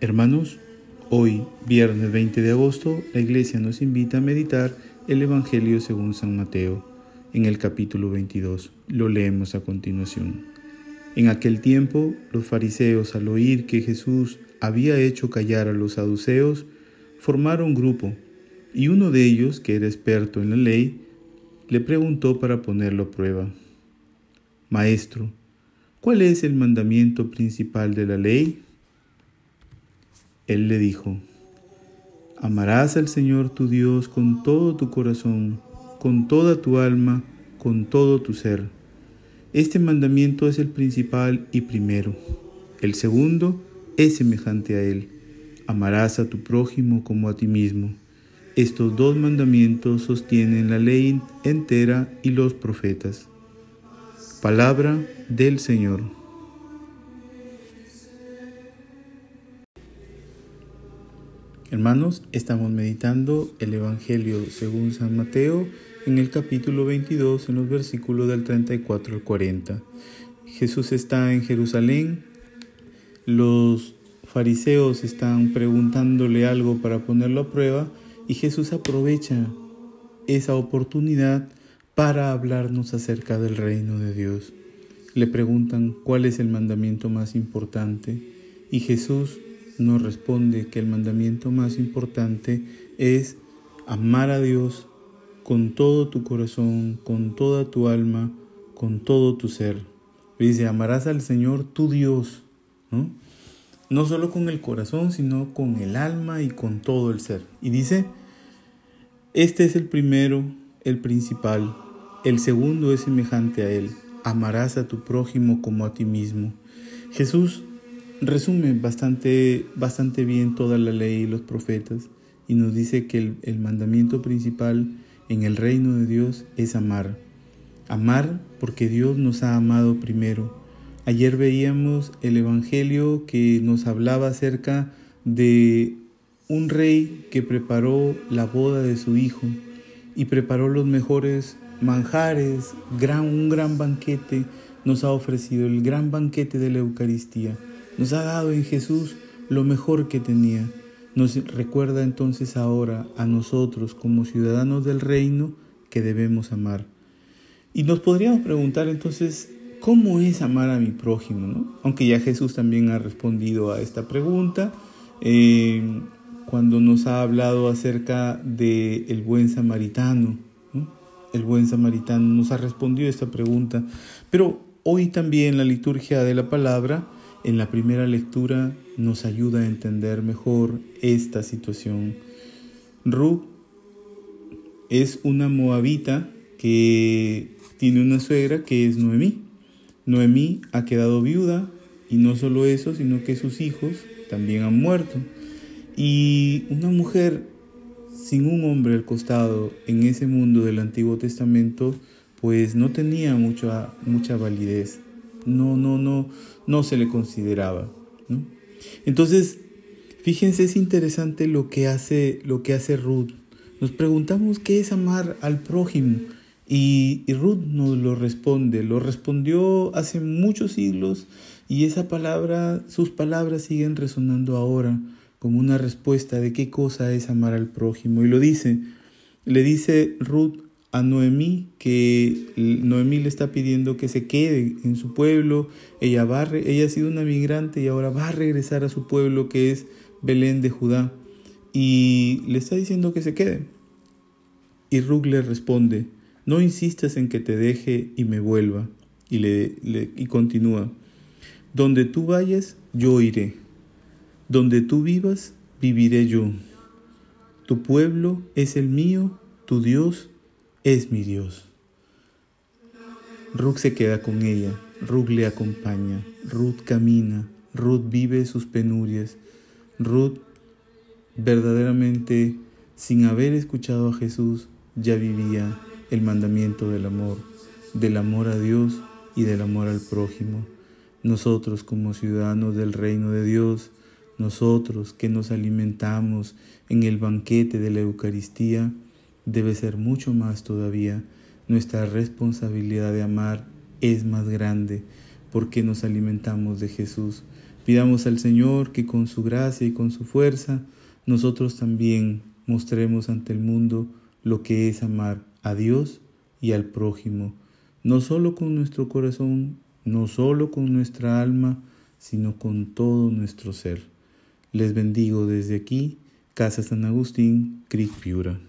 Hermanos, hoy, viernes 20 de agosto, la iglesia nos invita a meditar el Evangelio según San Mateo, en el capítulo 22. Lo leemos a continuación. En aquel tiempo, los fariseos, al oír que Jesús había hecho callar a los saduceos, formaron grupo, y uno de ellos, que era experto en la ley, le preguntó para ponerlo a prueba. Maestro, ¿cuál es el mandamiento principal de la ley? Él le dijo, Amarás al Señor tu Dios con todo tu corazón, con toda tu alma, con todo tu ser. Este mandamiento es el principal y primero. El segundo es semejante a él. Amarás a tu prójimo como a ti mismo. Estos dos mandamientos sostienen la ley entera y los profetas. Palabra del Señor. Hermanos, estamos meditando el Evangelio según San Mateo en el capítulo 22, en los versículos del 34 al 40. Jesús está en Jerusalén, los fariseos están preguntándole algo para ponerlo a prueba y Jesús aprovecha esa oportunidad para hablarnos acerca del reino de Dios. Le preguntan cuál es el mandamiento más importante y Jesús nos responde que el mandamiento más importante es amar a Dios con todo tu corazón, con toda tu alma, con todo tu ser. Dice, amarás al Señor tu Dios, ¿no? No solo con el corazón, sino con el alma y con todo el ser. Y dice, este es el primero, el principal. El segundo es semejante a él. Amarás a tu prójimo como a ti mismo. Jesús resume bastante, bastante bien toda la ley y los profetas y nos dice que el, el mandamiento principal en el reino de Dios es amar. Amar porque Dios nos ha amado primero. Ayer veíamos el Evangelio que nos hablaba acerca de un rey que preparó la boda de su hijo y preparó los mejores manjares, gran, un gran banquete, nos ha ofrecido el gran banquete de la Eucaristía. Nos ha dado en Jesús lo mejor que tenía. Nos recuerda entonces ahora a nosotros como ciudadanos del reino que debemos amar. Y nos podríamos preguntar entonces, ¿cómo es amar a mi prójimo? Aunque ya Jesús también ha respondido a esta pregunta eh, cuando nos ha hablado acerca del el buen samaritano. El buen samaritano nos ha respondido a esta pregunta. Pero hoy también la liturgia de la palabra en la primera lectura nos ayuda a entender mejor esta situación. Ru es una moabita que tiene una suegra que es Noemí. Noemí ha quedado viuda y no solo eso, sino que sus hijos también han muerto. Y una mujer sin un hombre al costado en ese mundo del Antiguo Testamento, pues no tenía mucha, mucha validez no, no, no, no se le consideraba. Entonces, fíjense, es interesante lo que hace, lo que hace Ruth. Nos preguntamos qué es amar al prójimo. Y, y, Ruth nos lo responde, lo respondió hace muchos siglos y esa palabra, sus palabras siguen resonando ahora como una respuesta de qué cosa es amar al prójimo. Y lo dice, le dice Ruth a Noemí que Noemí le está pidiendo que se quede en su pueblo. Ella, va, ella ha sido una migrante y ahora va a regresar a su pueblo que es Belén de Judá. Y le está diciendo que se quede. Y Ruth le responde, no insistas en que te deje y me vuelva. Y, le, y continúa, donde tú vayas, yo iré. Donde tú vivas, viviré yo. Tu pueblo es el mío, tu Dios es mi Dios. Ruth se queda con ella, Ruth le acompaña, Ruth camina, Ruth vive sus penurias, Ruth verdaderamente sin haber escuchado a Jesús ya vivía el mandamiento del amor, del amor a Dios y del amor al prójimo. Nosotros como ciudadanos del reino de Dios, nosotros que nos alimentamos en el banquete de la Eucaristía, debe ser mucho más todavía. Nuestra responsabilidad de amar es más grande porque nos alimentamos de Jesús, Pidamos al Señor que con su gracia y con su fuerza nosotros también mostremos ante el mundo lo que es amar a Dios y al prójimo, no solo con nuestro corazón, no solo con nuestra alma, sino con todo nuestro ser. Les bendigo desde aquí, Casa San Agustín, Creek Piura.